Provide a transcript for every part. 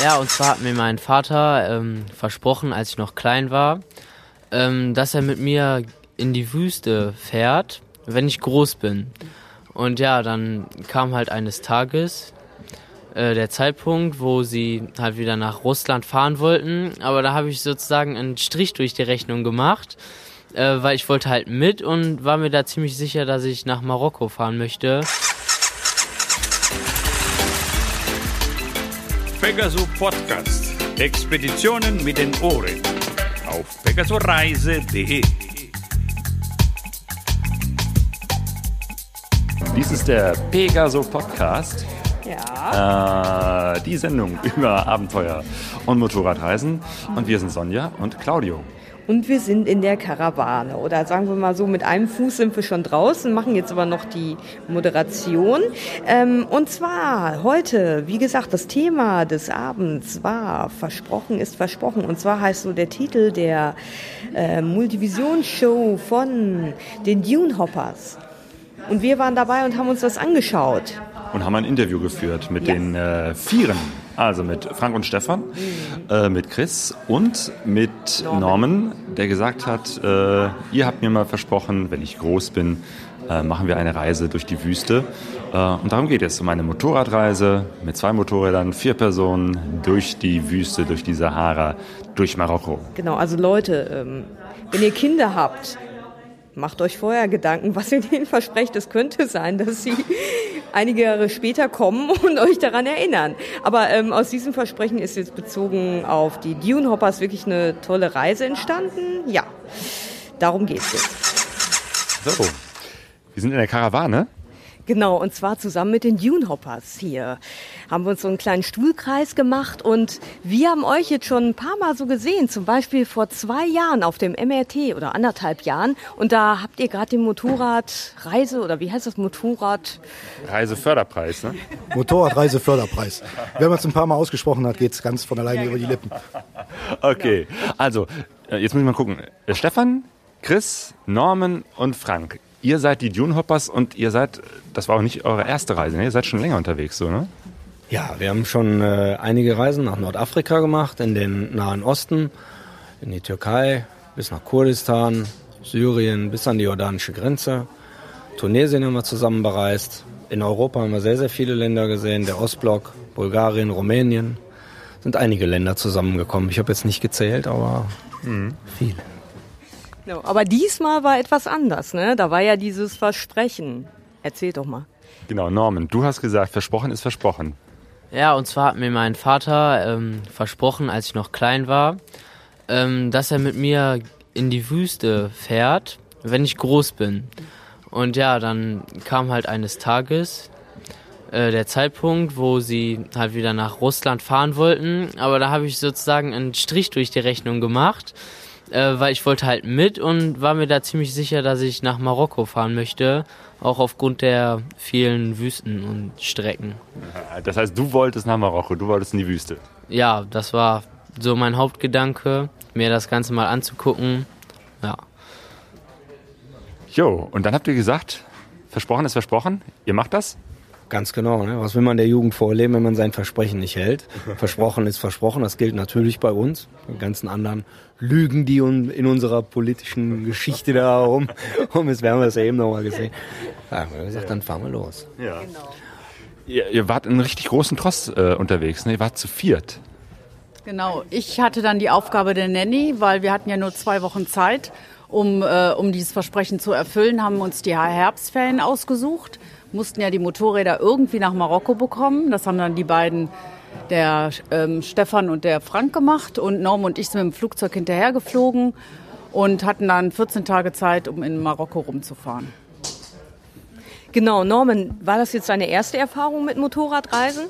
Ja, und zwar hat mir mein Vater ähm, versprochen, als ich noch klein war, ähm, dass er mit mir in die Wüste fährt, wenn ich groß bin. Und ja, dann kam halt eines Tages äh, der Zeitpunkt, wo sie halt wieder nach Russland fahren wollten. Aber da habe ich sozusagen einen Strich durch die Rechnung gemacht, äh, weil ich wollte halt mit und war mir da ziemlich sicher, dass ich nach Marokko fahren möchte. Pegaso Podcast. Expeditionen mit den Ohren. Auf pegasoreise.de. Dies ist der Pegaso Podcast. Ja. Äh, die Sendung über Abenteuer und Motorradreisen. Und wir sind Sonja und Claudio. Und wir sind in der Karawane. Oder sagen wir mal so, mit einem Fuß sind wir schon draußen, machen jetzt aber noch die Moderation. Ähm, und zwar heute, wie gesagt, das Thema des Abends war Versprochen ist versprochen. Und zwar heißt so der Titel der äh, Multivision-Show von den Dune Hoppers. Und wir waren dabei und haben uns das angeschaut. Und haben ein Interview geführt mit Ja. den äh, Vieren. Also mit Frank und Stefan, äh, mit Chris und mit Norman, der gesagt hat, äh, ihr habt mir mal versprochen, wenn ich groß bin, äh, machen wir eine Reise durch die Wüste. Äh, und darum geht es, um eine Motorradreise mit zwei Motorrädern, vier Personen durch die Wüste, durch die Sahara, durch Marokko. Genau, also Leute, ähm, wenn ihr Kinder habt, macht euch vorher Gedanken, was ihr denen versprecht. Es könnte sein, dass sie einige Jahre später kommen und euch daran erinnern. Aber ähm, aus diesem Versprechen ist jetzt bezogen auf die Dune Hoppers wirklich eine tolle Reise entstanden. Ja, darum geht's jetzt. So, wir sind in der Karawane. Genau, und zwar zusammen mit den Dune Hoppers hier. Haben wir uns so einen kleinen Stuhlkreis gemacht und wir haben euch jetzt schon ein paar Mal so gesehen, zum Beispiel vor zwei Jahren auf dem MRT oder anderthalb Jahren. Und da habt ihr gerade den Motorradreise oder wie heißt das Motorrad? Reiseförderpreis, ne? Motorradreiseförderpreis. Wenn man es ein paar Mal ausgesprochen hat, geht es ganz von alleine über die Lippen. Okay, also, äh, jetzt muss ich mal gucken. Äh, Stefan, Chris, Norman und Frank. Ihr seid die Dune Hoppers und ihr seid, das war auch nicht eure erste Reise, ne? Ihr seid schon länger unterwegs, so, ne? Ja, wir haben schon äh, einige Reisen nach Nordafrika gemacht, in den Nahen Osten, in die Türkei, bis nach Kurdistan, Syrien, bis an die jordanische Grenze. Tunesien haben wir zusammen bereist. In Europa haben wir sehr, sehr viele Länder gesehen. Der Ostblock, Bulgarien, Rumänien. Sind einige Länder zusammengekommen. Ich habe jetzt nicht gezählt, aber viele. Genau, aber diesmal war etwas anders, ne? Da war ja dieses Versprechen. Erzähl doch mal. Genau, Norman, du hast gesagt, versprochen ist versprochen. Ja, und zwar hat mir mein Vater ähm, versprochen, als ich noch klein war, ähm, dass er mit mir in die Wüste fährt, wenn ich groß bin. Und ja, dann kam halt eines Tages äh, der Zeitpunkt, wo sie halt wieder nach Russland fahren wollten. Aber da habe ich sozusagen einen Strich durch die Rechnung gemacht, äh, weil ich wollte halt mit und war mir da ziemlich sicher, dass ich nach Marokko fahren möchte, auch aufgrund der vielen Wüsten und Strecken. Das heißt, du wolltest nach Marokko, du wolltest in die Wüste. Ja, das war so mein Hauptgedanke, mir das Ganze mal anzugucken. Ja. Jo, und dann habt ihr gesagt, versprochen ist versprochen, ihr macht das? Ganz genau. Ne? Was will man der Jugend vorleben, wenn man sein Versprechen nicht hält? Versprochen ist versprochen. Das gilt natürlich bei uns. Die ganzen anderen Lügen, die in unserer politischen Geschichte da rum, rum ist, wir haben das ja eben nochmal gesehen. Da haben wir gesagt, dann fahren wir los. Ja. Ihr, ihr wart in einem richtig großen Tross äh, unterwegs, ne? Ihr wart zu viert. Genau, ich hatte dann die Aufgabe der Nanny, weil wir hatten ja nur zwei Wochen Zeit, um, äh, um dieses Versprechen zu erfüllen, haben uns die Herbstferien ausgesucht, mussten ja die Motorräder irgendwie nach Marokko bekommen. Das haben dann die beiden, der ähm, Stefan und der Frank gemacht und Norm und ich sind mit dem Flugzeug hinterhergeflogen und hatten dann 14 Tage Zeit, um in Marokko rumzufahren. Genau, Norman, war das jetzt deine erste Erfahrung mit Motorradreisen?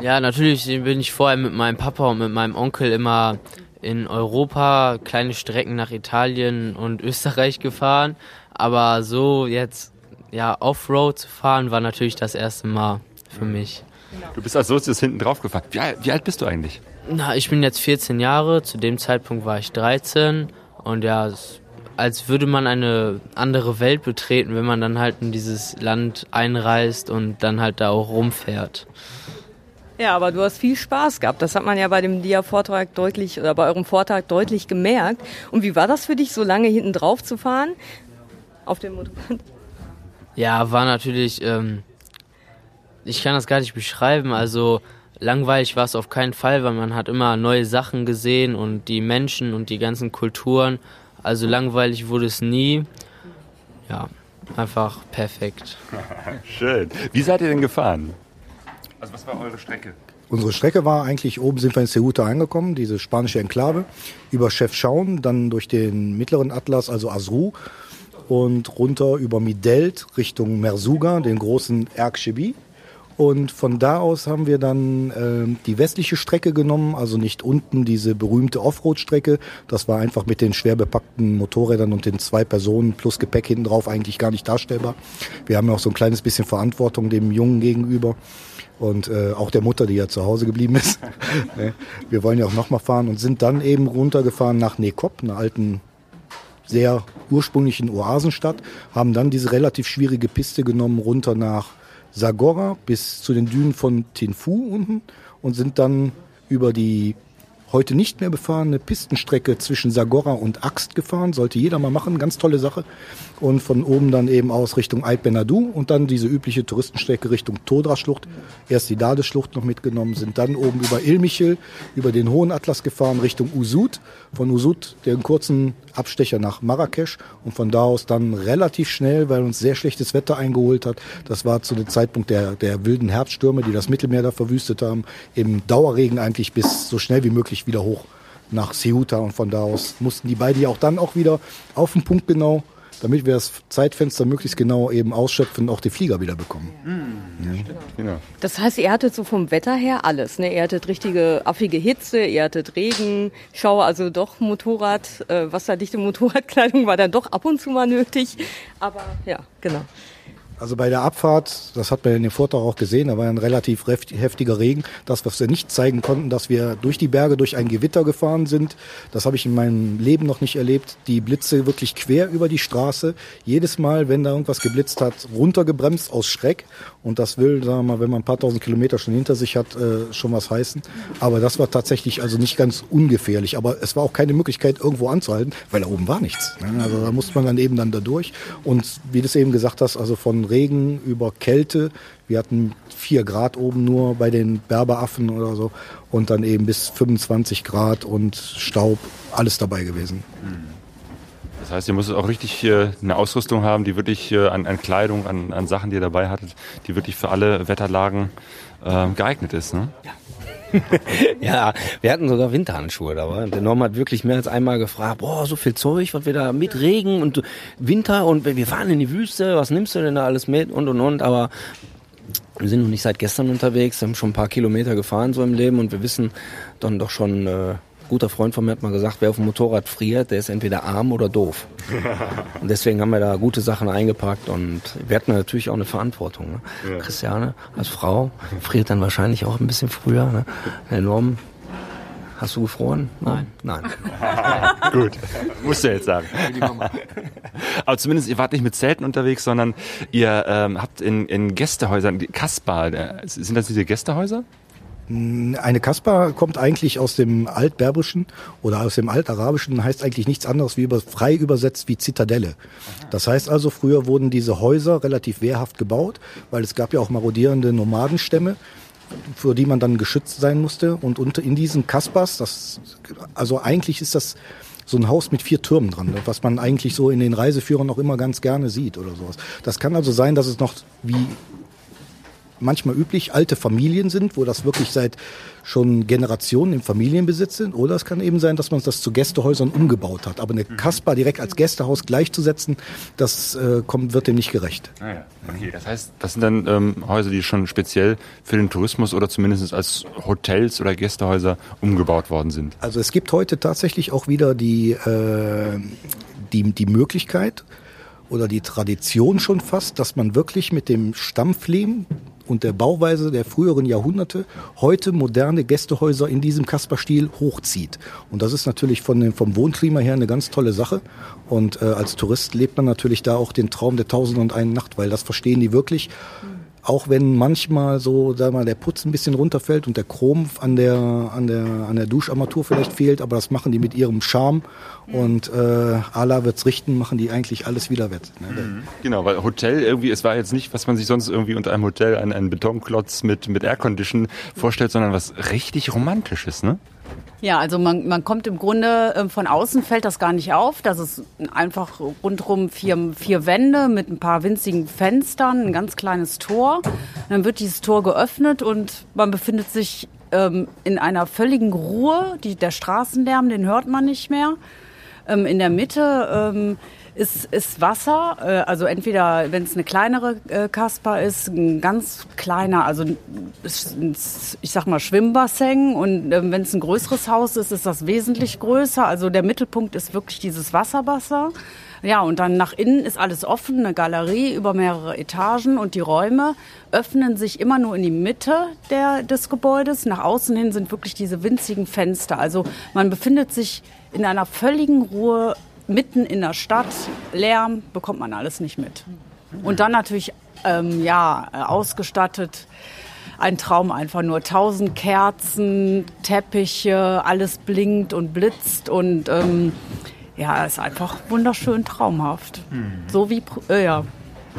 Ja, natürlich bin ich vorher mit meinem Papa und mit meinem Onkel immer in Europa kleine Strecken nach Italien und Österreich gefahren. Aber so jetzt ja Offroad zu fahren war natürlich das erste Mal für mich. Du bist als Sozius hinten drauf gefahren. Wie, alt- wie alt bist du eigentlich? Na, ich bin jetzt 14 Jahre, zu dem Zeitpunkt war ich 13 und ja, es, als würde man eine andere Welt betreten, wenn man dann halt in dieses Land einreist und dann halt da auch rumfährt. Ja, aber du hast viel Spaß gehabt. Das hat man ja bei dem Dia-Vortrag deutlich oder bei eurem Vortrag deutlich gemerkt. Und wie war das für dich, so lange hinten drauf zu fahren auf dem Motorrad? Ja, war natürlich, ähm, ich kann das gar nicht beschreiben. Also langweilig war es auf keinen Fall, weil man hat immer neue Sachen gesehen und die Menschen und die ganzen Kulturen. Also langweilig wurde es nie. Ja, einfach perfekt. Schön. Wie seid ihr denn gefahren? Also was war eure Strecke? Unsere Strecke war eigentlich, oben sind wir in Ceuta angekommen, diese spanische Enklave, über Chef Schauen, dann durch den mittleren Atlas, also Azru, und runter über Midelt Richtung Mersuga, den großen Erkschebi. Und von da aus haben wir dann äh, die westliche Strecke genommen, also nicht unten diese berühmte Offroad-Strecke. Das war einfach mit den schwer bepackten Motorrädern und den zwei Personen plus Gepäck hinten drauf eigentlich gar nicht darstellbar. Wir haben ja auch so ein kleines bisschen Verantwortung dem Jungen gegenüber und äh, auch der Mutter, die ja zu Hause geblieben ist. wir wollen ja auch nochmal fahren und sind dann eben runtergefahren nach Nekop, einer alten sehr ursprünglichen Oasenstadt, haben dann diese relativ schwierige Piste genommen runter nach Sagora bis zu den Dünen von Tinfu unten und sind dann über die heute nicht mehr befahrene Pistenstrecke zwischen Sagora und Axt gefahren. Sollte jeder mal machen, ganz tolle Sache. Und von oben dann eben aus Richtung Ait Benadou und dann diese übliche Touristenstrecke Richtung Todra-Schlucht. Erst die Dade-Schlucht noch mitgenommen, sind dann oben über Ilmichel, über den Hohen Atlas gefahren Richtung Usud. Von Usud den kurzen Abstecher nach Marrakesch und von da aus dann relativ schnell, weil uns sehr schlechtes Wetter eingeholt hat. Das war zu dem Zeitpunkt der, der wilden Herbststürme, die das Mittelmeer da verwüstet haben. Im Dauerregen eigentlich bis so schnell wie möglich wieder hoch nach Ceuta und von da aus mussten die beiden ja auch dann auch wieder auf den Punkt genau, damit wir das Zeitfenster möglichst genau eben ausschöpfen und auch die Flieger wieder bekommen. Mhm. Genau. Das heißt, ihr hattet so vom Wetter her alles. Ne? Ihr hattet richtige affige Hitze, ihr hattet Regen, Schauer, also doch Motorrad, äh, wasserdichte Motorradkleidung war dann doch ab und zu mal nötig. Aber ja, genau. Also bei der Abfahrt, das hat man in dem Vortrag auch gesehen, da war ein relativ heftiger Regen. Das, was wir nicht zeigen konnten, dass wir durch die Berge durch ein Gewitter gefahren sind, das habe ich in meinem Leben noch nicht erlebt. Die Blitze wirklich quer über die Straße. Jedes Mal, wenn da irgendwas geblitzt hat, runtergebremst aus Schreck. Und das will, sagen wir mal, wenn man ein paar tausend Kilometer schon hinter sich hat, äh, schon was heißen. Aber das war tatsächlich also nicht ganz ungefährlich. Aber es war auch keine Möglichkeit, irgendwo anzuhalten, weil da oben war nichts. Also da musste man dann eben dann da durch. Und wie du es eben gesagt hast, also von Regen über Kälte. Wir hatten vier Grad oben nur bei den Berberaffen oder so und dann eben bis 25 Grad und Staub, alles dabei gewesen. Das heißt, ihr musstet auch richtig äh, eine Ausrüstung haben, die wirklich äh, an, an Kleidung, an, an Sachen, die ihr dabei hattet, die wirklich für alle Wetterlagen äh, geeignet ist. Ne? Ja. ja, wir hatten sogar Winterhandschuhe dabei. Der Norm hat wirklich mehr als einmal gefragt, boah, so viel Zeug, was wir da mit Regen und Winter und wir fahren in die Wüste, was nimmst du denn da alles mit und und und, aber wir sind noch nicht seit gestern unterwegs, haben schon ein paar Kilometer gefahren so im Leben und wir wissen dann doch schon, äh, guter Freund von mir hat mal gesagt, wer auf dem Motorrad friert, der ist entweder arm oder doof. und deswegen haben wir da gute Sachen eingepackt und wir hatten natürlich auch eine Verantwortung. Ne? Ja. Christiane als Frau friert dann wahrscheinlich auch ein bisschen früher. Ne? Enorm. Hast du gefroren? Nein. Nein. Gut, musst du jetzt sagen. Aber zumindest, ihr wart nicht mit Zelten unterwegs, sondern ihr ähm, habt in, in Gästehäusern, Kaspar, äh, sind das diese Gästehäuser? Eine Kasper kommt eigentlich aus dem Altberberischen oder aus dem Altarabischen, heißt eigentlich nichts anderes wie über, frei übersetzt wie Zitadelle. Das heißt also, früher wurden diese Häuser relativ wehrhaft gebaut, weil es gab ja auch marodierende Nomadenstämme, für die man dann geschützt sein musste. Und unter, in diesen Kaspers, das, also eigentlich ist das so ein Haus mit vier Türmen dran, was man eigentlich so in den Reiseführern auch immer ganz gerne sieht oder sowas. Das kann also sein, dass es noch wie manchmal üblich alte Familien sind, wo das wirklich seit schon Generationen im Familienbesitz sind. Oder es kann eben sein, dass man das zu Gästehäusern umgebaut hat. Aber eine Kasper direkt als Gästehaus gleichzusetzen, das äh, kommt, wird dem nicht gerecht. Ah ja. okay. Das heißt, das sind dann ähm, Häuser, die schon speziell für den Tourismus oder zumindest als Hotels oder Gästehäuser umgebaut worden sind. Also es gibt heute tatsächlich auch wieder die, äh, die, die Möglichkeit, oder die Tradition schon fast, dass man wirklich mit dem Stammflehm und der Bauweise der früheren Jahrhunderte heute moderne Gästehäuser in diesem Kasperstil hochzieht. Und das ist natürlich von dem, vom Wohnklima her eine ganz tolle Sache. Und äh, als Tourist lebt man natürlich da auch den Traum der Tausend und einen Nacht, weil das verstehen die wirklich auch wenn manchmal so, sag mal, der Putz ein bisschen runterfällt und der Chrom an der, an der, an der Duscharmatur vielleicht fehlt, aber das machen die mit ihrem Charme und äh, Allah wird's richten, machen die eigentlich alles wieder wett. Ne? Genau, weil Hotel irgendwie, es war jetzt nicht, was man sich sonst irgendwie unter einem Hotel, einen, einen Betonklotz mit, mit Aircondition vorstellt, sondern was richtig Romantisches, ne? Ja, also man, man kommt im Grunde äh, von außen fällt das gar nicht auf. Das ist einfach rundherum vier, vier Wände mit ein paar winzigen Fenstern, ein ganz kleines Tor. Dann wird dieses Tor geöffnet und man befindet sich ähm, in einer völligen Ruhe. Die, der Straßenlärm, den hört man nicht mehr. Ähm, in der Mitte ähm, ist, ist Wasser, äh, also entweder, wenn es eine kleinere äh, Kasper ist, ein ganz kleiner, also ich sag mal Schwimmbassin und äh, wenn es ein größeres Haus ist, ist das wesentlich größer. Also der Mittelpunkt ist wirklich dieses Wasserwasser. Ja, und dann nach innen ist alles offen, eine Galerie über mehrere Etagen und die Räume öffnen sich immer nur in die Mitte der, des Gebäudes. Nach außen hin sind wirklich diese winzigen Fenster. Also man befindet sich in einer völligen Ruhe mitten in der Stadt. Lärm bekommt man alles nicht mit. Und dann natürlich, ähm, ja, ausgestattet. Ein Traum einfach nur. Tausend Kerzen, Teppiche, alles blinkt und blitzt und ähm, ja, ist einfach wunderschön traumhaft. Mhm. So wie äh, ja,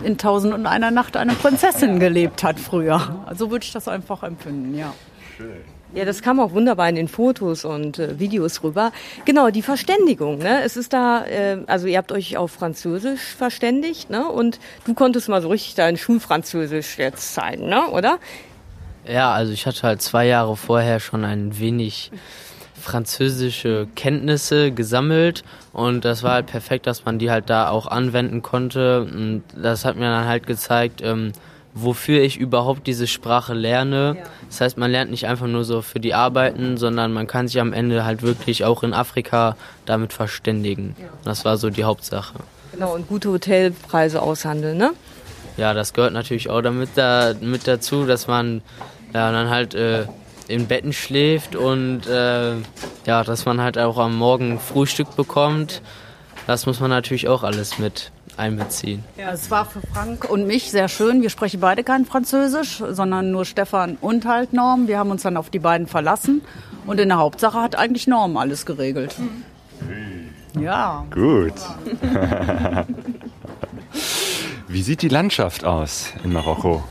in Tausend und einer Nacht eine Prinzessin gelebt hat früher. Also würde ich das einfach empfinden, ja. Schön. Ja, das kam auch wunderbar in den Fotos und äh, Videos rüber. Genau, die Verständigung. Ne? Es ist da, äh, also ihr habt euch auf Französisch verständigt, ne? Und du konntest mal so richtig dein Schulfranzösisch jetzt zeigen, ne? Oder? Ja, also ich hatte halt zwei Jahre vorher schon ein wenig französische Kenntnisse gesammelt und das war halt perfekt, dass man die halt da auch anwenden konnte. Und das hat mir dann halt gezeigt, ähm, wofür ich überhaupt diese Sprache lerne. Das heißt, man lernt nicht einfach nur so für die Arbeiten, sondern man kann sich am Ende halt wirklich auch in Afrika damit verständigen. Das war so die Hauptsache. Genau, und gute Hotelpreise aushandeln, ne? Ja, das gehört natürlich auch damit da, mit dazu, dass man ja, dann halt äh, in Betten schläft und äh, ja, dass man halt auch am Morgen Frühstück bekommt. Das muss man natürlich auch alles mit einbeziehen. Ja, es war für Frank und mich sehr schön. Wir sprechen beide kein Französisch, sondern nur Stefan und halt Norm. Wir haben uns dann auf die beiden verlassen. Und in der Hauptsache hat eigentlich Norm alles geregelt. Ja. Gut. Wie sieht die Landschaft aus in Marokko?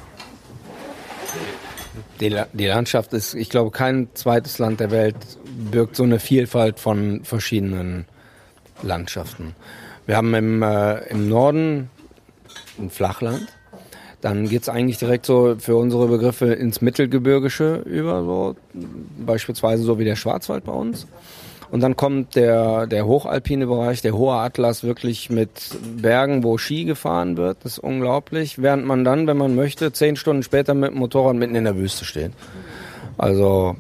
Die, die, Landschaft ist, ich glaube, kein zweites Land der Welt birgt so eine Vielfalt von verschiedenen Landschaften. Wir haben im, äh, im Norden ein Flachland. Dann geht's eigentlich direkt so für unsere Begriffe ins Mittelgebirgische über, so beispielsweise so wie der Schwarzwald bei uns. Und dann kommt der, der hochalpine Bereich, der hohe Atlas, wirklich mit Bergen, wo Ski gefahren wird. Das ist unglaublich. Während man dann, wenn man möchte, zehn Stunden später mit dem Motorrad mitten in der Wüste steht. Also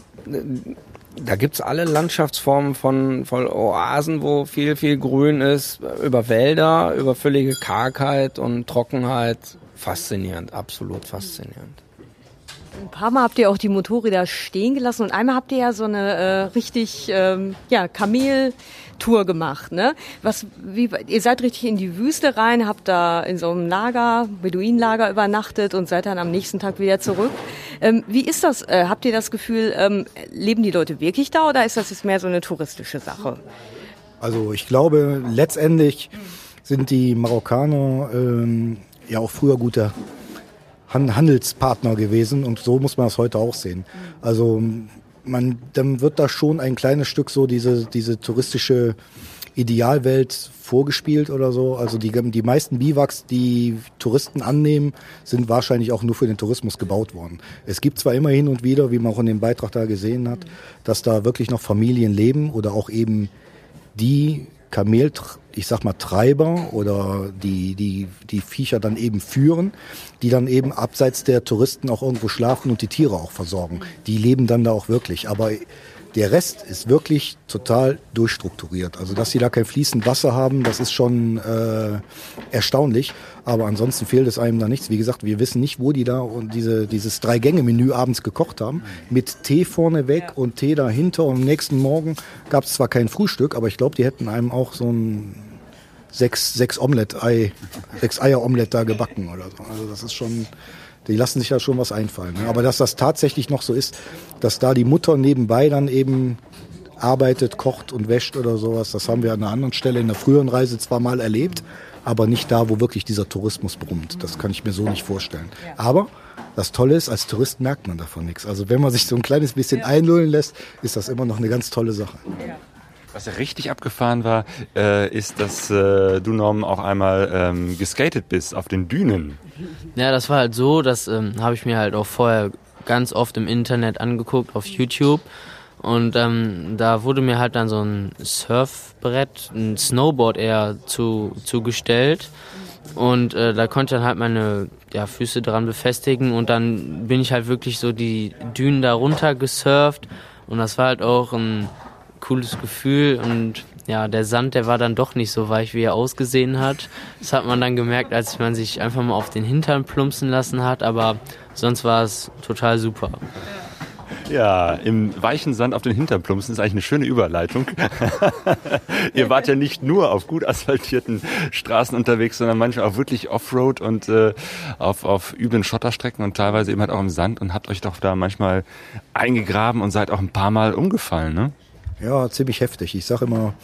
da gibt's alle Landschaftsformen von, von Oasen, wo viel, viel Grün ist, über Wälder, über völlige Kargheit und Trockenheit. Faszinierend, absolut faszinierend. Ein paar Mal habt ihr auch die Motorräder stehen gelassen und einmal habt ihr ja so eine äh, richtig ähm, ja, Kameltour gemacht. Ne? Was, wie, ihr seid richtig in die Wüste rein, habt da in so einem Lager, Beduinenlager übernachtet und seid dann am nächsten Tag wieder zurück. Ähm, wie ist das? Äh, habt ihr das Gefühl, ähm, leben die Leute wirklich da oder ist das jetzt mehr so eine touristische Sache? Also ich glaube, letztendlich sind die Marokkaner ähm, ja auch früher guter Handelspartner gewesen und so muss man das heute auch sehen. Also man, dann wird da schon ein kleines Stück so diese, diese touristische Idealwelt vorgespielt oder so. Also die, die meisten Biwaks, die Touristen annehmen, sind wahrscheinlich auch nur für den Tourismus gebaut worden. Es gibt zwar immer hin und wieder, wie man auch in dem Beitrag da gesehen hat, dass da wirklich noch Familien leben oder auch eben die Kamel, ich sag mal Treiber oder die, die, die Viecher dann eben führen, die dann eben abseits der Touristen auch irgendwo schlafen und die Tiere auch versorgen. Die leben dann da auch wirklich. Aber der Rest ist wirklich total durchstrukturiert. Also dass sie da kein fließend Wasser haben, das ist schon äh, erstaunlich. Aber ansonsten fehlt es einem da nichts. Wie gesagt, wir wissen nicht, wo die da und diese, dieses Drei-Gänge-Menü abends gekocht haben. Mit Tee vorne weg und Tee dahinter. Und am nächsten Morgen gab es zwar kein Frühstück, aber ich glaube, die hätten einem auch so ein sechs, sechs Omelette-Ei, sechs Eier-Omelette da gebacken oder so. Also das ist schon Die lassen sich da schon was einfallen. Ne? Aber dass das tatsächlich noch so ist, dass da die Mutter nebenbei dann eben arbeitet, kocht und wäscht oder sowas, das haben wir an einer anderen Stelle in der früheren Reise zwar mal erlebt, aber nicht da, wo wirklich dieser Tourismus brummt. Das kann ich mir so nicht vorstellen. Aber das Tolle ist, als Tourist merkt man davon nichts. Also wenn man sich so ein kleines bisschen einlullen lässt, ist das immer noch eine ganz tolle Sache. Was ja richtig abgefahren war, äh, ist, dass äh, du, Norm, auch einmal ähm, geskatet bist auf den Dünen. Ja, das war halt so, das ähm, habe ich mir halt auch vorher ganz oft im Internet angeguckt, auf YouTube. Und ähm, da wurde mir halt dann so ein Surfbrett, ein Snowboard eher zu, zugestellt. Und äh, da konnte ich dann halt meine ja, Füße dran befestigen und dann bin ich halt wirklich so die Dünen da runter gesurft und das war halt auch ein cooles Gefühl und ja, der Sand, der war dann doch nicht so weich, wie er ausgesehen hat. Das hat man dann gemerkt, als man sich einfach mal auf den Hintern plumpsen lassen hat, aber sonst war es total super. Ja, im weichen Sand auf den Hintern plumpsen ist eigentlich eine schöne Überleitung. Ihr wart ja nicht nur auf gut asphaltierten Straßen unterwegs, sondern manchmal auch wirklich Offroad und äh, auf, auf üblen Schotterstrecken und teilweise eben halt auch im Sand und habt euch doch da manchmal eingegraben und seid auch ein paar Mal umgefallen, ne? Ja, ziemlich heftig. Ich sage immer,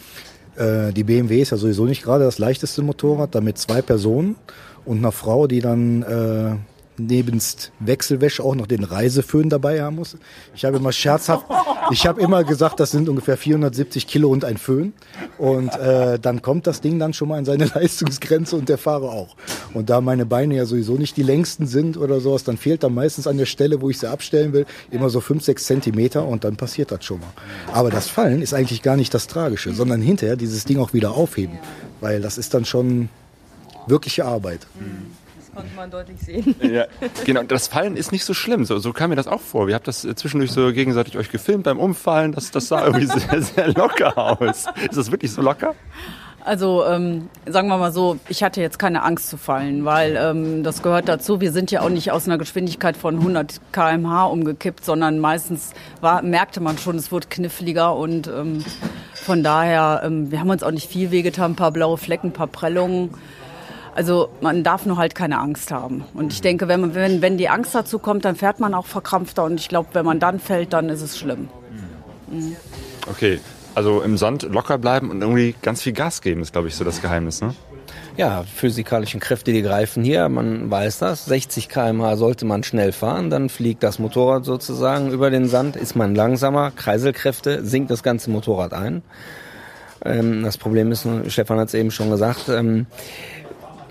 äh, die BMW ist ja sowieso nicht gerade das leichteste Motorrad, damit zwei Personen und einer Frau, die dann äh, nebens Wechselwäsche auch noch den Reiseföhn dabei haben muss. Ich habe immer scherzhaft, ich habe immer gesagt, das sind ungefähr 470 Kilo und ein Föhn. Und äh, dann kommt das Ding dann schon mal an seine Leistungsgrenze und der Fahrer auch. Und da meine Beine ja sowieso nicht die längsten sind oder sowas, dann fehlt dann meistens an der Stelle, wo ich sie abstellen will, immer so fünf, sechs Zentimeter und dann passiert das schon mal. Aber das Fallen ist eigentlich gar nicht das Tragische, sondern hinterher dieses Ding auch wieder aufheben. Weil das ist dann schon wirkliche Arbeit. Konnte man deutlich sehen. Ja, genau. Das Fallen ist nicht so schlimm. So, so kam mir das auch vor. Ihr habt das zwischendurch so gegenseitig euch gefilmt beim Umfallen. Das, das sah irgendwie sehr, sehr locker aus. Ist das wirklich so locker? Also ähm, sagen wir mal so, ich hatte jetzt keine Angst zu fallen, weil ähm, das gehört dazu. Wir sind ja auch nicht aus einer Geschwindigkeit von 100 km/h umgekippt, sondern meistens war, merkte man schon, es wurde kniffliger und ähm, von daher, ähm, wir haben uns auch nicht viel wehgetan, ein paar blaue Flecken, ein paar Prellungen. Also man darf nur halt keine Angst haben. Und ich denke, wenn, man, wenn, wenn die Angst dazu kommt, dann fährt man auch verkrampfter. Und ich glaube, wenn man dann fällt, dann ist es schlimm. Mhm. Okay, also im Sand locker bleiben und irgendwie ganz viel Gas geben, ist, glaube ich, so das Geheimnis, ne? Ja, physikalischen Kräfte, die greifen hier, man weiß das. 60 km/h sollte man schnell fahren, dann fliegt das Motorrad sozusagen über den Sand, ist man langsamer, Kreiselkräfte, sinkt das ganze Motorrad ein. Ähm, das Problem ist, Stefan hat es eben schon gesagt, ähm,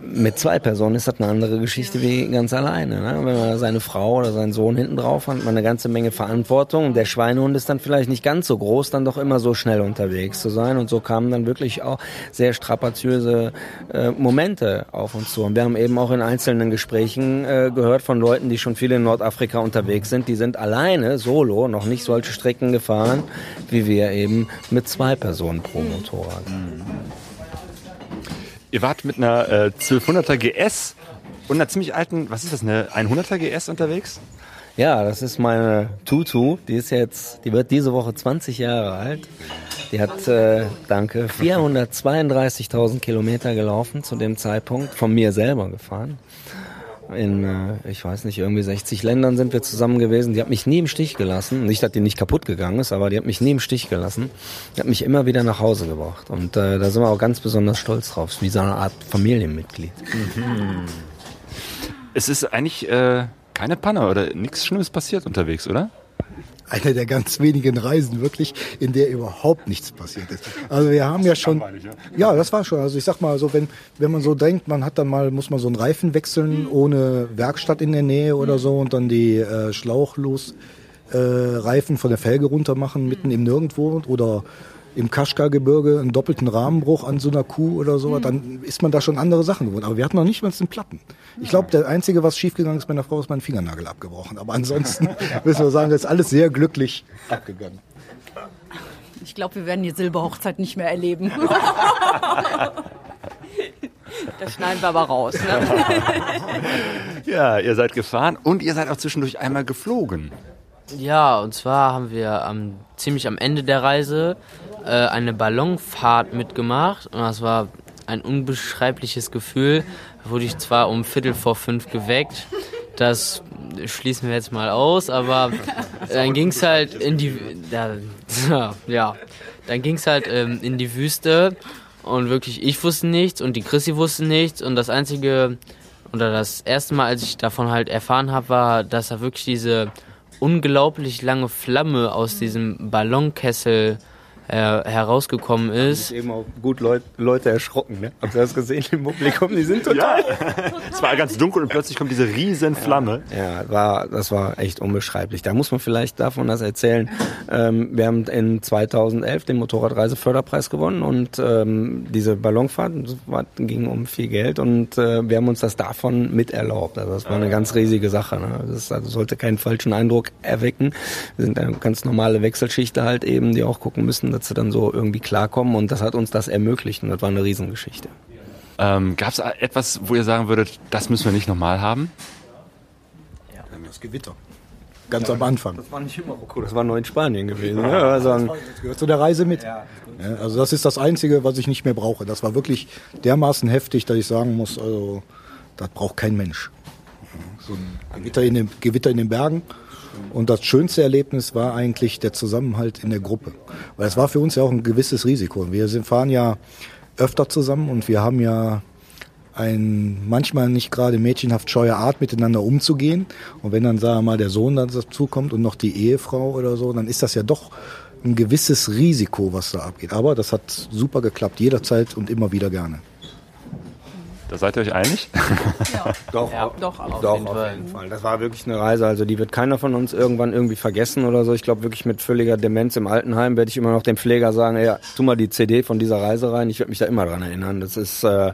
mit zwei Personen ist das eine andere Geschichte wie ganz alleine. Ne? Wenn man seine Frau oder seinen Sohn hinten drauf hat, hat man eine ganze Menge Verantwortung. Der Schweinehund ist dann vielleicht nicht ganz so groß, dann doch immer so schnell unterwegs zu sein. Und so kamen dann wirklich auch sehr strapaziöse äh, Momente auf uns zu. Und wir haben eben auch in einzelnen Gesprächen äh, gehört von Leuten, die schon viel in Nordafrika unterwegs sind. Die sind alleine, solo, noch nicht solche Strecken gefahren, wie wir eben mit zwei Personen pro Motorrad. Mhm. Ihr wart mit einer äh, 1200er GS und einer ziemlich alten, was ist das, eine 100er GS unterwegs? Ja, das ist meine Tutu. Die ist jetzt, die wird diese Woche 20 Jahre alt. Die hat, äh, danke, 432.000 Kilometer gelaufen zu dem Zeitpunkt, von mir selber gefahren in, äh, ich weiß nicht, irgendwie 60 Ländern sind wir zusammen gewesen. Die hat mich nie im Stich gelassen. Nicht, dass die nicht kaputt gegangen ist, aber die hat mich nie im Stich gelassen. Die hat mich immer wieder nach Hause gebracht. Und äh, da sind wir auch ganz besonders stolz drauf. Wie so eine Art Familienmitglied. Mhm. Es ist eigentlich äh, keine Panne oder nichts Schlimmes passiert unterwegs, oder? Eine der ganz wenigen Reisen wirklich, in der überhaupt nichts passiert ist. Also wir haben ja schon, ja, das war schon. Also ich sag mal so, wenn wenn man so denkt, man hat dann mal muss man so einen Reifen wechseln ohne Werkstatt in der Nähe oder so und dann die äh, Schlauchlos äh, Reifen von der Felge runter machen mitten im Nirgendwo oder im Kaschka-Gebirge einen doppelten Rahmenbruch an so einer Kuh oder so, mhm. dann ist man da schon andere Sachen gewohnt. Aber wir hatten noch nicht mal einen Platten. Ich glaube, der Einzige, was schiefgegangen ist bei meiner Frau, ist mein Fingernagel abgebrochen. Aber ansonsten müssen wir sagen, das ist alles sehr glücklich abgegangen. Ich glaube, wir werden die Silberhochzeit nicht mehr erleben. Das schneiden wir aber raus. Ne? ja, ihr seid gefahren und ihr seid auch zwischendurch einmal geflogen. Ja, und zwar haben wir am, ziemlich am Ende der Reise äh, eine Ballonfahrt mitgemacht und das war ein unbeschreibliches Gefühl. Da wurde ich zwar um Viertel vor fünf geweckt. das schließen wir jetzt mal aus, aber dann ging es halt in die, ja, ja dann ging es halt ähm, in die Wüste und wirklich ich wusste nichts und die Chrissy wusste nichts und das einzige oder das erste Mal, als ich davon halt erfahren habe, war, dass da wirklich diese unglaublich lange Flamme aus diesem Ballonkessel äh, herausgekommen ist. eben auch gut Leut, Leute erschrocken, ne? Habt ihr das gesehen im Publikum? Die sind total. Ja. es war ganz dunkel und plötzlich kommt diese riesen Flamme. Ja, ja, war, das war echt unbeschreiblich. Da muss man vielleicht davon das erzählen. Ähm, wir haben in 2011 den Motorradreiseförderpreis gewonnen und ähm, diese Ballonfahrt ging um viel Geld und äh, wir haben uns das davon miterlaubt. Also das war eine ganz riesige Sache. Ne? Das also sollte keinen falschen Eindruck erwecken. Wir sind eine ganz normale Wechselschichte halt eben, die auch gucken müssen, dass sie dann so irgendwie klarkommen und das hat uns das ermöglicht und das war eine Riesengeschichte. Ähm, Gab es etwas, wo ihr sagen würdet, das müssen wir nicht nochmal haben? Ja, das Gewitter. Ganz ja, am Anfang. Das war nicht in Marokko, das war nur in Spanien gewesen. Ja, ja, also, das, gehört zu der Reise mit. Ja, also das ist das Einzige, was ich nicht mehr brauche. Das war wirklich dermaßen heftig, dass ich sagen muss, also das braucht kein Mensch. So ein Gewitter in den, Gewitter in den Bergen und das schönste Erlebnis war eigentlich der Zusammenhalt in der Gruppe. Weil es war für uns ja auch ein gewisses Risiko. Wir sind, fahren ja öfter zusammen und wir haben ja ein manchmal nicht gerade mädchenhaft scheuer Art, miteinander umzugehen. Und wenn dann, sagen wir mal, der Sohn dazu kommt und noch die Ehefrau oder so, dann ist das ja doch ein gewisses Risiko, was da abgeht. Aber das hat super geklappt, jederzeit und immer wieder gerne. Da seid ihr euch einig? Ja, doch, ja, doch, auf, doch, jeden, auf Fall. jeden Fall. Das war wirklich eine Reise. Also die wird keiner von uns irgendwann irgendwie vergessen oder so. Ich glaube wirklich mit völliger Demenz im Altenheim werde ich immer noch dem Pfleger sagen, ja, tu mal die CD von dieser Reise rein. Ich werde mich da immer dran erinnern. Das ist äh,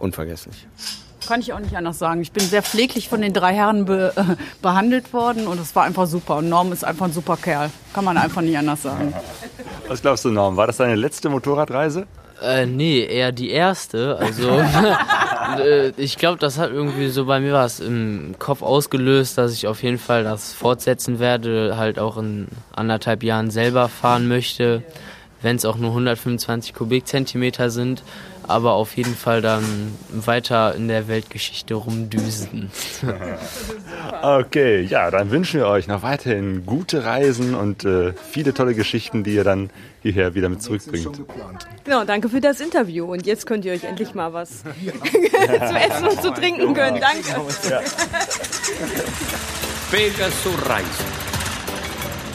unvergesslich. Kann ich auch nicht anders sagen. Ich bin sehr pfleglich von den drei Herren be äh, behandelt worden und es war einfach super. Und Norm ist einfach ein super Kerl. Kann man einfach nicht anders sagen. Was glaubst du, Norm? War das deine letzte Motorradreise? Äh, nee, eher die erste. Also äh, ich glaube, das hat irgendwie so bei mir was im Kopf ausgelöst, dass ich auf jeden Fall das fortsetzen werde, halt auch in anderthalb Jahren selber fahren möchte, wenn es auch nur 125 Kubikzentimeter sind, aber auf jeden Fall dann weiter in der Weltgeschichte rumdüsen. okay, ja, dann wünschen wir euch noch weiterhin gute Reisen und äh, viele tolle Geschichten, die ihr dann hierher wieder mit zurückbringt. Genau, danke für das Interview. Und jetzt könnt ihr euch endlich mal was zu essen und zu trinken gönnen. Danke. Ja. Pegasus Reisen.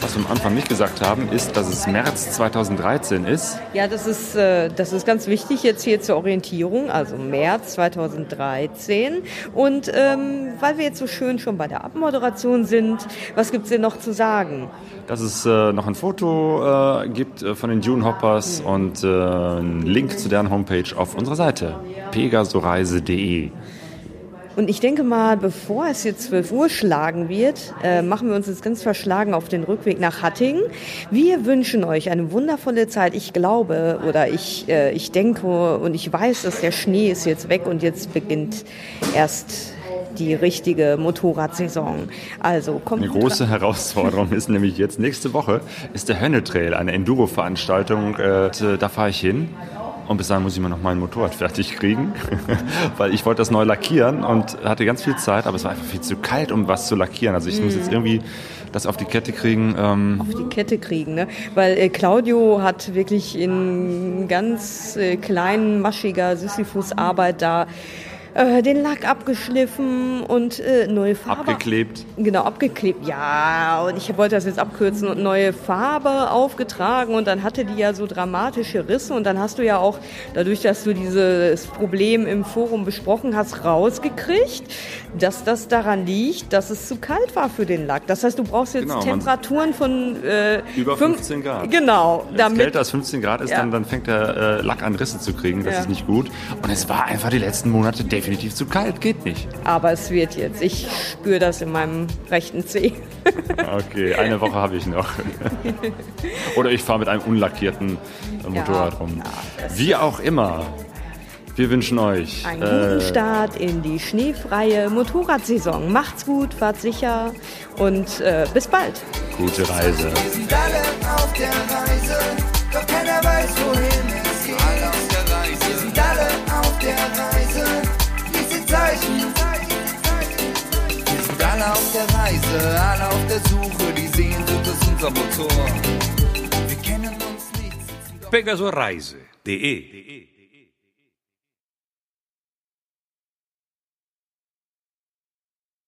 Was wir am Anfang nicht gesagt haben, ist, dass es März 2013 ist. Ja, das ist, äh, das ist ganz wichtig jetzt hier zur Orientierung, also März 2013. Und ähm, weil wir jetzt so schön schon bei der Abmoderation sind, was gibt es denn noch zu sagen? Dass es äh, noch ein Foto äh, gibt äh, von den Dune Hoppers und äh, einen Link zu deren Homepage auf unserer Seite pegasoreise.de. Und ich denke mal, bevor es jetzt 12 Uhr schlagen wird, äh, machen wir uns jetzt ganz verschlagen auf den Rückweg nach Hattingen. Wir wünschen euch eine wundervolle Zeit. Ich glaube oder ich, äh, ich denke und ich weiß, dass der Schnee ist jetzt weg und jetzt beginnt erst die richtige Motorradsaison. Also kommt Eine große Herausforderung ist nämlich jetzt nächste Woche ist der Hönne Trail, eine Enduro-Veranstaltung. Äh, da fahre ich hin. Und bis dahin muss ich mir noch mein Motorrad fertig kriegen, weil ich wollte das neu lackieren und hatte ganz viel Zeit, aber es war einfach viel zu kalt, um was zu lackieren. Also ich mm. muss jetzt irgendwie das auf die Kette kriegen. Ähm auf die Kette kriegen, ne? Weil äh, Claudio hat wirklich in ganz äh, kleinen, maschiger Sisyphus-Arbeit da äh, den Lack abgeschliffen und äh, neue Farbe. Abgeklebt. Genau, abgeklebt. Ja, und ich wollte das jetzt abkürzen und neue Farbe aufgetragen und dann hatte die ja so dramatische Risse und dann hast du ja auch, dadurch, dass du dieses Problem im Forum besprochen hast, rausgekriegt, dass das daran liegt, dass es zu kalt war für den Lack. Das heißt, du brauchst jetzt genau, Temperaturen von äh, über 15 Grad. Genau. Wenn es kälter als 15 Grad ist, ja. dann, dann fängt der äh, Lack an Risse zu kriegen. Das ja. ist nicht gut. Und es war einfach die letzten Monate definitiv definitiv zu kalt, geht nicht. Aber es wird jetzt. Ich spüre das in meinem rechten Zeh. okay, eine Woche habe ich noch. Oder ich fahre mit einem unlackierten Motorrad ja, rum. Ja, Wie auch immer. Wir wünschen euch einen guten äh, Start in die schneefreie Motorradsaison. Macht's gut, fahrt sicher und äh, bis bald. Gute Reise. Wir sind alle auf der Reise, doch keiner weiß, wohin der Reise, alle auf der Suche, die Sehnsucht ist unser Motor. Wir kennen uns nicht. pegasoreise.de